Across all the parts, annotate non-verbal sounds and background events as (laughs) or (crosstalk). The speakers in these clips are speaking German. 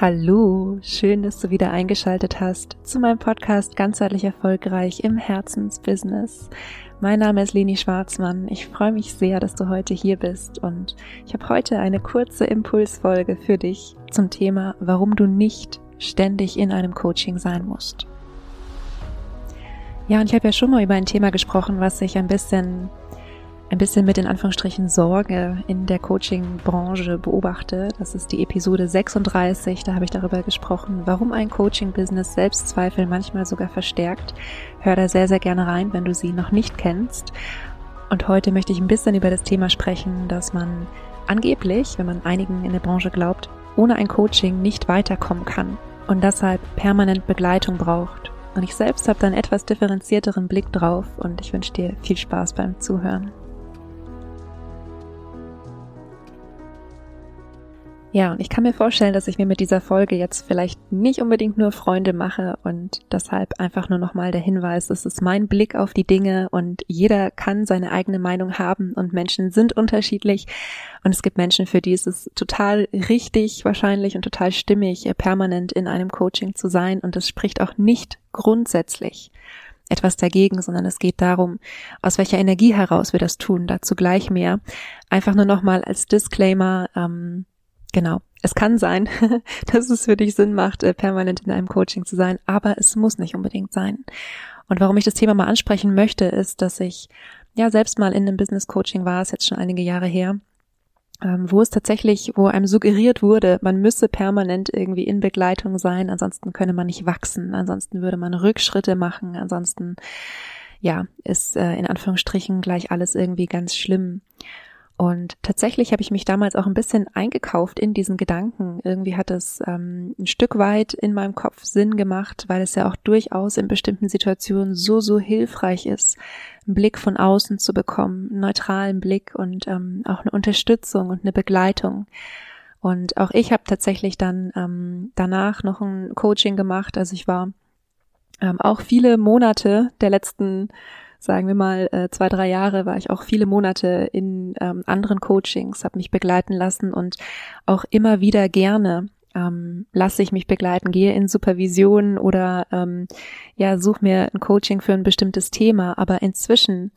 Hallo, schön, dass du wieder eingeschaltet hast zu meinem Podcast Ganzheitlich Erfolgreich im Herzensbusiness. Mein Name ist Leni Schwarzmann. Ich freue mich sehr, dass du heute hier bist und ich habe heute eine kurze Impulsfolge für dich zum Thema, warum du nicht ständig in einem Coaching sein musst. Ja, und ich habe ja schon mal über ein Thema gesprochen, was sich ein bisschen ein bisschen mit in Anführungsstrichen Sorge in der Coaching-Branche beobachte. Das ist die Episode 36. Da habe ich darüber gesprochen, warum ein Coaching-Business Selbstzweifel manchmal sogar verstärkt. Hör da sehr, sehr gerne rein, wenn du sie noch nicht kennst. Und heute möchte ich ein bisschen über das Thema sprechen, dass man angeblich, wenn man einigen in der Branche glaubt, ohne ein Coaching nicht weiterkommen kann und deshalb permanent Begleitung braucht. Und ich selbst habe da einen etwas differenzierteren Blick drauf und ich wünsche dir viel Spaß beim Zuhören. Ja, und ich kann mir vorstellen, dass ich mir mit dieser Folge jetzt vielleicht nicht unbedingt nur Freunde mache und deshalb einfach nur nochmal der Hinweis, es ist mein Blick auf die Dinge und jeder kann seine eigene Meinung haben und Menschen sind unterschiedlich und es gibt Menschen, für die ist es total richtig wahrscheinlich und total stimmig, permanent in einem Coaching zu sein und es spricht auch nicht grundsätzlich etwas dagegen, sondern es geht darum, aus welcher Energie heraus wir das tun. Dazu gleich mehr. Einfach nur nochmal als Disclaimer, ähm, Genau. Es kann sein, (laughs) dass es für dich Sinn macht, äh, permanent in einem Coaching zu sein, aber es muss nicht unbedingt sein. Und warum ich das Thema mal ansprechen möchte, ist, dass ich ja selbst mal in einem Business Coaching war, ist jetzt schon einige Jahre her, ähm, wo es tatsächlich, wo einem suggeriert wurde, man müsse permanent irgendwie in Begleitung sein, ansonsten könne man nicht wachsen, ansonsten würde man Rückschritte machen, ansonsten ja, ist äh, in Anführungsstrichen gleich alles irgendwie ganz schlimm. Und tatsächlich habe ich mich damals auch ein bisschen eingekauft in diesen Gedanken. Irgendwie hat es ähm, ein Stück weit in meinem Kopf Sinn gemacht, weil es ja auch durchaus in bestimmten Situationen so, so hilfreich ist, einen Blick von außen zu bekommen, einen neutralen Blick und ähm, auch eine Unterstützung und eine Begleitung. Und auch ich habe tatsächlich dann ähm, danach noch ein Coaching gemacht. Also ich war ähm, auch viele Monate der letzten sagen wir mal, äh, zwei, drei Jahre war ich auch viele Monate in ähm, anderen Coachings, habe mich begleiten lassen und auch immer wieder gerne ähm, lasse ich mich begleiten, gehe in Supervision oder ähm, ja, suche mir ein Coaching für ein bestimmtes Thema. Aber inzwischen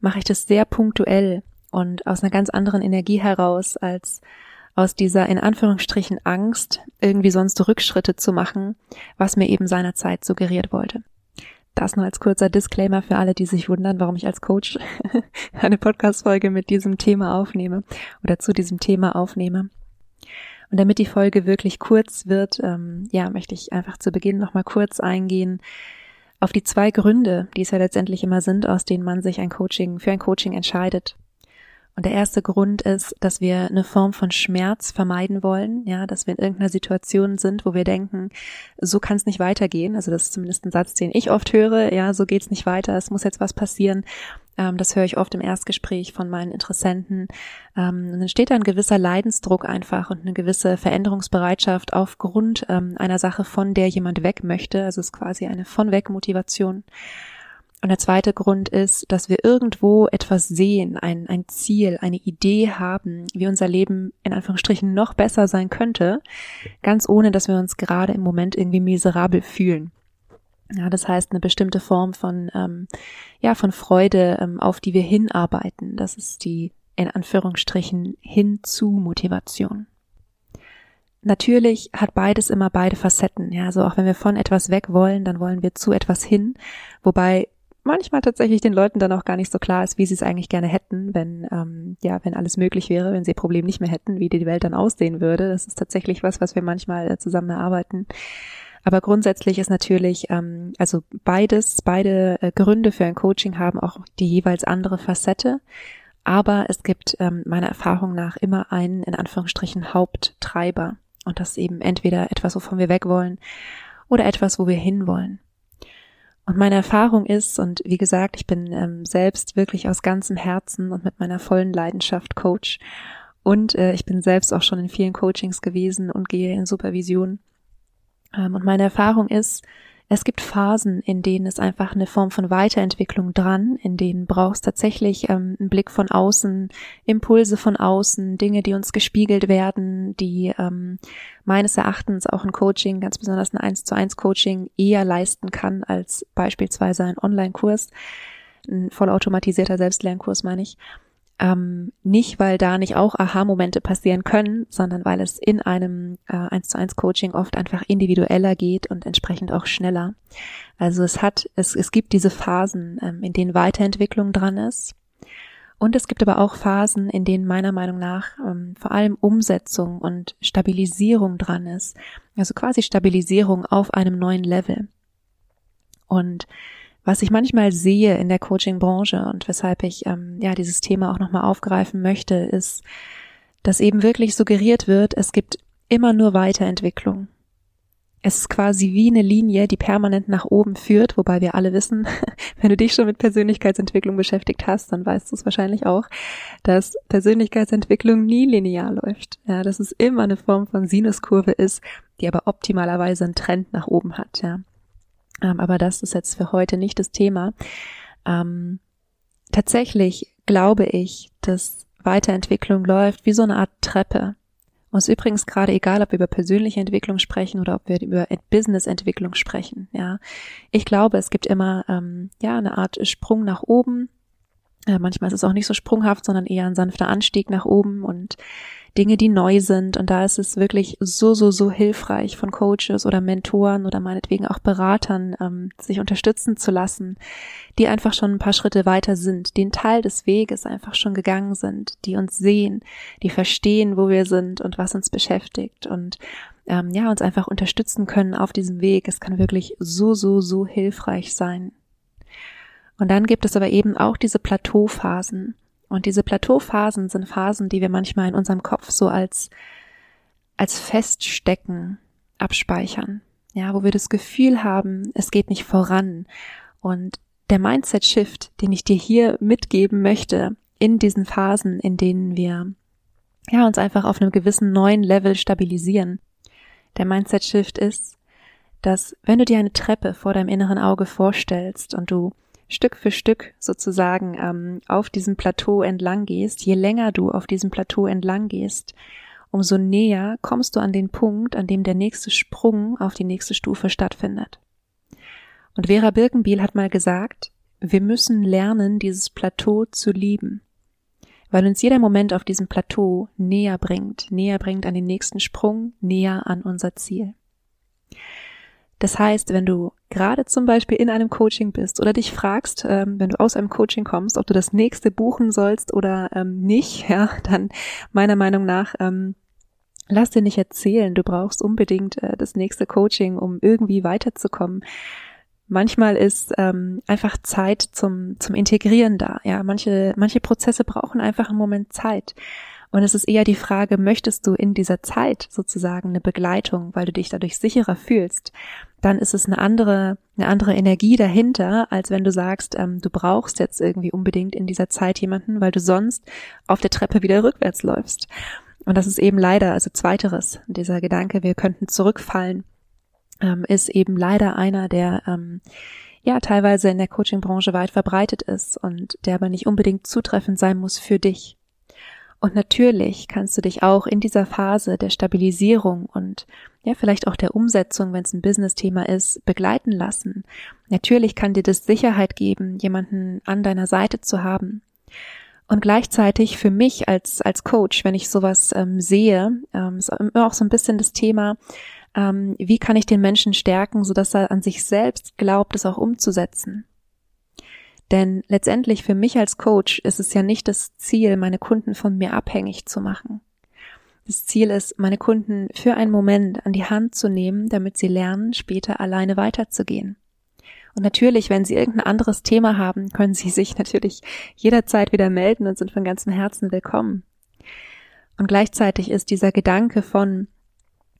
mache ich das sehr punktuell und aus einer ganz anderen Energie heraus als aus dieser in Anführungsstrichen Angst, irgendwie sonst Rückschritte zu machen, was mir eben seinerzeit suggeriert wollte. Das nur als kurzer Disclaimer für alle, die sich wundern, warum ich als Coach (laughs) eine Podcast-Folge mit diesem Thema aufnehme oder zu diesem Thema aufnehme. Und damit die Folge wirklich kurz wird, ähm, ja, möchte ich einfach zu Beginn nochmal kurz eingehen auf die zwei Gründe, die es ja letztendlich immer sind, aus denen man sich ein Coaching, für ein Coaching entscheidet. Und der erste Grund ist, dass wir eine Form von Schmerz vermeiden wollen, ja, dass wir in irgendeiner Situation sind, wo wir denken, so kann es nicht weitergehen. Also das ist zumindest ein Satz, den ich oft höre, ja, so geht's nicht weiter, es muss jetzt was passieren. Ähm, das höre ich oft im Erstgespräch von meinen Interessenten. Ähm, und dann steht da ein gewisser Leidensdruck einfach und eine gewisse Veränderungsbereitschaft aufgrund ähm, einer Sache, von der jemand weg möchte. Also es ist quasi eine von weg Motivation. Und der zweite Grund ist, dass wir irgendwo etwas sehen, ein, ein Ziel, eine Idee haben, wie unser Leben in Anführungsstrichen noch besser sein könnte, ganz ohne, dass wir uns gerade im Moment irgendwie miserabel fühlen. Ja, das heißt eine bestimmte Form von ähm, ja von Freude, ähm, auf die wir hinarbeiten. Das ist die in Anführungsstrichen hinzu Motivation. Natürlich hat beides immer beide Facetten. Ja, also auch wenn wir von etwas weg wollen, dann wollen wir zu etwas hin. Wobei manchmal tatsächlich den Leuten dann auch gar nicht so klar ist, wie sie es eigentlich gerne hätten, wenn ähm, ja, wenn alles möglich wäre, wenn sie ihr Problem nicht mehr hätten, wie die Welt dann aussehen würde. Das ist tatsächlich was, was wir manchmal äh, zusammen erarbeiten. Aber grundsätzlich ist natürlich, ähm, also beides, beide äh, Gründe für ein Coaching haben auch die jeweils andere Facette. Aber es gibt ähm, meiner Erfahrung nach immer einen, in Anführungsstrichen, Haupttreiber. Und das ist eben entweder etwas, wovon wir weg wollen oder etwas, wo wir hinwollen. Und meine Erfahrung ist, und wie gesagt, ich bin ähm, selbst wirklich aus ganzem Herzen und mit meiner vollen Leidenschaft Coach. Und äh, ich bin selbst auch schon in vielen Coachings gewesen und gehe in Supervision. Ähm, und meine Erfahrung ist, Es gibt Phasen, in denen es einfach eine Form von Weiterentwicklung dran, in denen brauchst tatsächlich ähm, einen Blick von außen, Impulse von außen, Dinge, die uns gespiegelt werden, die ähm, meines Erachtens auch ein Coaching, ganz besonders ein 1 zu 1 Coaching eher leisten kann als beispielsweise ein Online-Kurs, ein vollautomatisierter Selbstlernkurs meine ich. Ähm, nicht, weil da nicht auch Aha-Momente passieren können, sondern weil es in einem äh, 1 zu 1 Coaching oft einfach individueller geht und entsprechend auch schneller. Also es hat, es, es gibt diese Phasen, ähm, in denen Weiterentwicklung dran ist. Und es gibt aber auch Phasen, in denen meiner Meinung nach ähm, vor allem Umsetzung und Stabilisierung dran ist. Also quasi Stabilisierung auf einem neuen Level. Und was ich manchmal sehe in der Coaching-Branche und weshalb ich ähm, ja dieses Thema auch nochmal aufgreifen möchte, ist, dass eben wirklich suggeriert wird, es gibt immer nur Weiterentwicklung. Es ist quasi wie eine Linie, die permanent nach oben führt, wobei wir alle wissen, (laughs) wenn du dich schon mit Persönlichkeitsentwicklung beschäftigt hast, dann weißt du es wahrscheinlich auch, dass Persönlichkeitsentwicklung nie linear läuft. Ja, dass es immer eine Form von Sinuskurve ist, die aber optimalerweise einen Trend nach oben hat. Ja. Ähm, aber das ist jetzt für heute nicht das Thema. Ähm, tatsächlich glaube ich, dass Weiterentwicklung läuft wie so eine Art Treppe. Und es ist übrigens gerade egal, ob wir über persönliche Entwicklung sprechen oder ob wir über Business-Entwicklung sprechen. Ja, ich glaube, es gibt immer ähm, ja eine Art Sprung nach oben. Äh, manchmal ist es auch nicht so sprunghaft, sondern eher ein sanfter Anstieg nach oben und Dinge, die neu sind. Und da ist es wirklich so, so, so hilfreich von Coaches oder Mentoren oder meinetwegen auch Beratern, ähm, sich unterstützen zu lassen, die einfach schon ein paar Schritte weiter sind, den Teil des Weges einfach schon gegangen sind, die uns sehen, die verstehen, wo wir sind und was uns beschäftigt und ähm, ja, uns einfach unterstützen können auf diesem Weg. Es kann wirklich so, so, so hilfreich sein. Und dann gibt es aber eben auch diese Plateauphasen. Und diese Plateauphasen sind Phasen, die wir manchmal in unserem Kopf so als, als Feststecken abspeichern. Ja, wo wir das Gefühl haben, es geht nicht voran. Und der Mindset-Shift, den ich dir hier mitgeben möchte, in diesen Phasen, in denen wir ja, uns einfach auf einem gewissen neuen Level stabilisieren. Der Mindset-Shift ist, dass wenn du dir eine Treppe vor deinem inneren Auge vorstellst und du Stück für Stück sozusagen ähm, auf diesem Plateau entlang gehst, je länger du auf diesem Plateau entlang gehst, umso näher kommst du an den Punkt, an dem der nächste Sprung auf die nächste Stufe stattfindet. Und Vera Birkenbiel hat mal gesagt, wir müssen lernen, dieses Plateau zu lieben, weil uns jeder Moment auf diesem Plateau näher bringt, näher bringt an den nächsten Sprung, näher an unser Ziel. Das heißt, wenn du gerade zum Beispiel in einem Coaching bist oder dich fragst, ähm, wenn du aus einem Coaching kommst, ob du das nächste buchen sollst oder ähm, nicht, (laughs) ja, dann meiner Meinung nach ähm, lass dir nicht erzählen, du brauchst unbedingt äh, das nächste Coaching, um irgendwie weiterzukommen. Manchmal ist ähm, einfach Zeit zum zum Integrieren da. Ja, manche manche Prozesse brauchen einfach einen Moment Zeit. Und es ist eher die Frage, möchtest du in dieser Zeit sozusagen eine Begleitung, weil du dich dadurch sicherer fühlst? Dann ist es eine andere, eine andere Energie dahinter, als wenn du sagst, ähm, du brauchst jetzt irgendwie unbedingt in dieser Zeit jemanden, weil du sonst auf der Treppe wieder rückwärts läufst. Und das ist eben leider, also zweiteres, dieser Gedanke, wir könnten zurückfallen, ähm, ist eben leider einer, der ähm, ja teilweise in der Coaching-Branche weit verbreitet ist und der aber nicht unbedingt zutreffend sein muss für dich. Und natürlich kannst du dich auch in dieser Phase der Stabilisierung und ja, vielleicht auch der Umsetzung, wenn es ein Business-Thema ist, begleiten lassen. Natürlich kann dir das Sicherheit geben, jemanden an deiner Seite zu haben. Und gleichzeitig für mich als, als Coach, wenn ich sowas ähm, sehe, ähm, ist immer auch so ein bisschen das Thema, ähm, wie kann ich den Menschen stärken, sodass er an sich selbst glaubt, es auch umzusetzen. Denn letztendlich für mich als Coach ist es ja nicht das Ziel, meine Kunden von mir abhängig zu machen. Das Ziel ist, meine Kunden für einen Moment an die Hand zu nehmen, damit sie lernen, später alleine weiterzugehen. Und natürlich, wenn Sie irgendein anderes Thema haben, können Sie sich natürlich jederzeit wieder melden und sind von ganzem Herzen willkommen. Und gleichzeitig ist dieser Gedanke von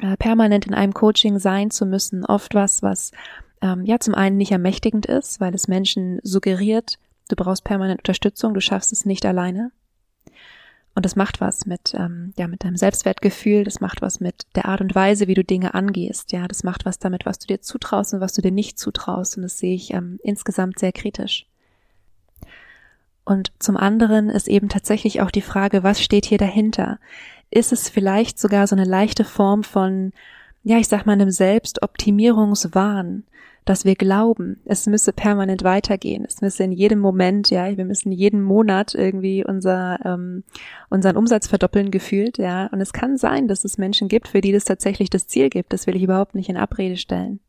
äh, permanent in einem Coaching sein zu müssen oft was, was ähm, ja zum einen nicht ermächtigend ist, weil es Menschen suggeriert, du brauchst permanent Unterstützung, du schaffst es nicht alleine. Und das macht was mit, ähm, ja, mit deinem Selbstwertgefühl, das macht was mit der Art und Weise, wie du Dinge angehst. Ja, das macht was damit, was du dir zutraust und was du dir nicht zutraust. Und das sehe ich ähm, insgesamt sehr kritisch. Und zum anderen ist eben tatsächlich auch die Frage, was steht hier dahinter? Ist es vielleicht sogar so eine leichte Form von, ja, ich sag mal, einem Selbstoptimierungswahn? Dass wir glauben, es müsse permanent weitergehen, es müsse in jedem Moment, ja, wir müssen jeden Monat irgendwie unser, ähm, unseren Umsatz verdoppeln gefühlt, ja. Und es kann sein, dass es Menschen gibt, für die das tatsächlich das Ziel gibt. Das will ich überhaupt nicht in Abrede stellen.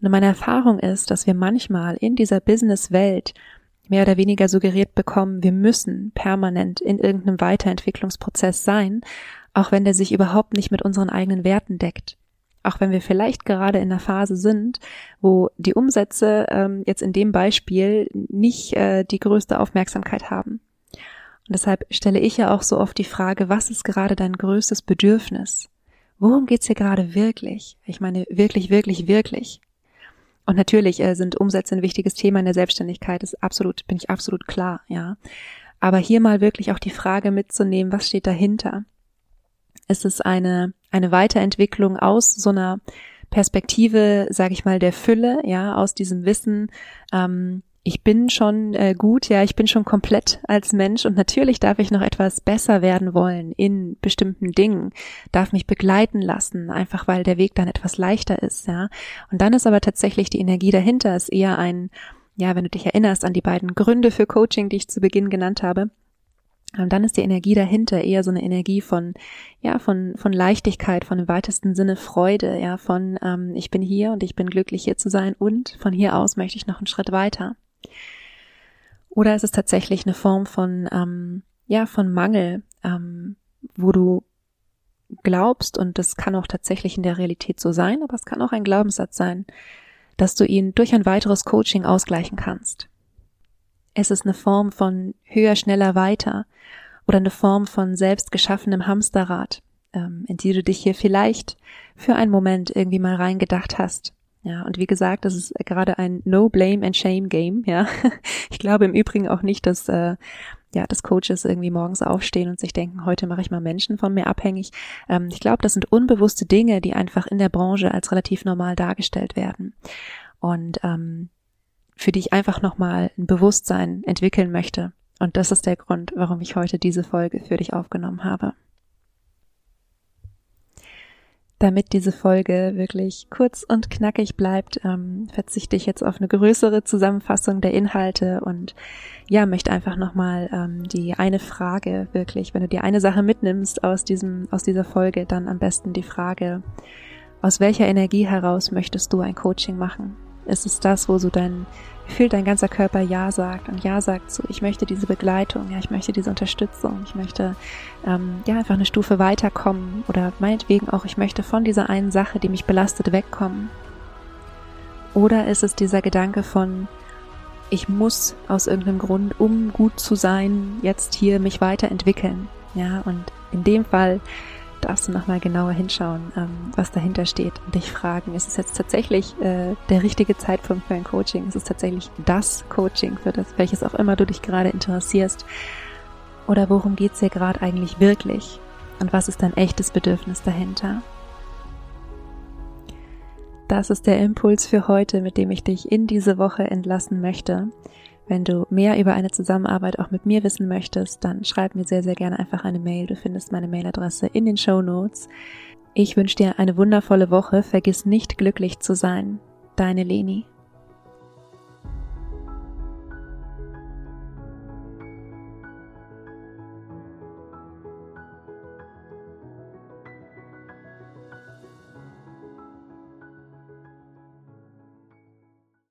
Und meine Erfahrung ist, dass wir manchmal in dieser Business-Welt mehr oder weniger suggeriert bekommen, wir müssen permanent in irgendeinem Weiterentwicklungsprozess sein, auch wenn der sich überhaupt nicht mit unseren eigenen Werten deckt auch wenn wir vielleicht gerade in einer Phase sind, wo die Umsätze ähm, jetzt in dem Beispiel nicht äh, die größte Aufmerksamkeit haben. Und deshalb stelle ich ja auch so oft die Frage, was ist gerade dein größtes Bedürfnis? Worum geht's hier gerade wirklich? Ich meine, wirklich, wirklich, wirklich. Und natürlich äh, sind Umsätze ein wichtiges Thema in der Selbstständigkeit, ist absolut, bin ich absolut klar, ja. Aber hier mal wirklich auch die Frage mitzunehmen, was steht dahinter? Ist es eine eine Weiterentwicklung aus so einer Perspektive, sage ich mal, der Fülle, ja, aus diesem Wissen, ähm, ich bin schon äh, gut, ja, ich bin schon komplett als Mensch und natürlich darf ich noch etwas besser werden wollen in bestimmten Dingen, darf mich begleiten lassen, einfach weil der Weg dann etwas leichter ist, ja. Und dann ist aber tatsächlich die Energie dahinter, ist eher ein, ja, wenn du dich erinnerst an die beiden Gründe für Coaching, die ich zu Beginn genannt habe, und dann ist die Energie dahinter eher so eine Energie von, ja, von, von Leichtigkeit, von im weitesten Sinne Freude, ja, von ähm, ich bin hier und ich bin glücklich hier zu sein und von hier aus möchte ich noch einen Schritt weiter. Oder ist es tatsächlich eine Form von, ähm, ja, von Mangel, ähm, wo du glaubst, und das kann auch tatsächlich in der Realität so sein, aber es kann auch ein Glaubenssatz sein, dass du ihn durch ein weiteres Coaching ausgleichen kannst. Es ist eine Form von höher, schneller, weiter oder eine Form von selbst geschaffenem Hamsterrad, ähm, in die du dich hier vielleicht für einen Moment irgendwie mal reingedacht hast. Ja, und wie gesagt, das ist gerade ein No Blame and Shame Game, ja. (laughs) Ich glaube im Übrigen auch nicht, dass äh, ja, dass Coaches irgendwie morgens aufstehen und sich denken, heute mache ich mal Menschen von mir abhängig. Ähm, ich glaube, das sind unbewusste Dinge, die einfach in der Branche als relativ normal dargestellt werden. Und ähm, für die ich einfach nochmal ein Bewusstsein entwickeln möchte. Und das ist der Grund, warum ich heute diese Folge für dich aufgenommen habe. Damit diese Folge wirklich kurz und knackig bleibt, ähm, verzichte ich jetzt auf eine größere Zusammenfassung der Inhalte und ja, möchte einfach nochmal ähm, die eine Frage wirklich, wenn du dir eine Sache mitnimmst aus diesem, aus dieser Folge, dann am besten die Frage, aus welcher Energie heraus möchtest du ein Coaching machen? Ist es das, wo so dein Gefühl, dein ganzer Körper Ja sagt und Ja sagt zu, ich möchte diese Begleitung, ja, ich möchte diese Unterstützung, ich möchte ähm, ja einfach eine Stufe weiterkommen oder meinetwegen auch, ich möchte von dieser einen Sache, die mich belastet, wegkommen. Oder ist es dieser Gedanke von, ich muss aus irgendeinem Grund, um gut zu sein, jetzt hier mich weiterentwickeln. Ja, und in dem Fall darfst du nochmal genauer hinschauen, ähm, was dahinter steht und dich fragen, ist es jetzt tatsächlich äh, der richtige Zeitpunkt für ein Coaching? Ist es tatsächlich das Coaching, für das, welches auch immer du dich gerade interessierst? Oder worum geht's dir gerade eigentlich wirklich? Und was ist dein echtes Bedürfnis dahinter? Das ist der Impuls für heute, mit dem ich dich in diese Woche entlassen möchte. Wenn du mehr über eine Zusammenarbeit auch mit mir wissen möchtest, dann schreib mir sehr, sehr gerne einfach eine Mail. Du findest meine Mailadresse in den Show Notes. Ich wünsche dir eine wundervolle Woche. Vergiss nicht glücklich zu sein. Deine Leni.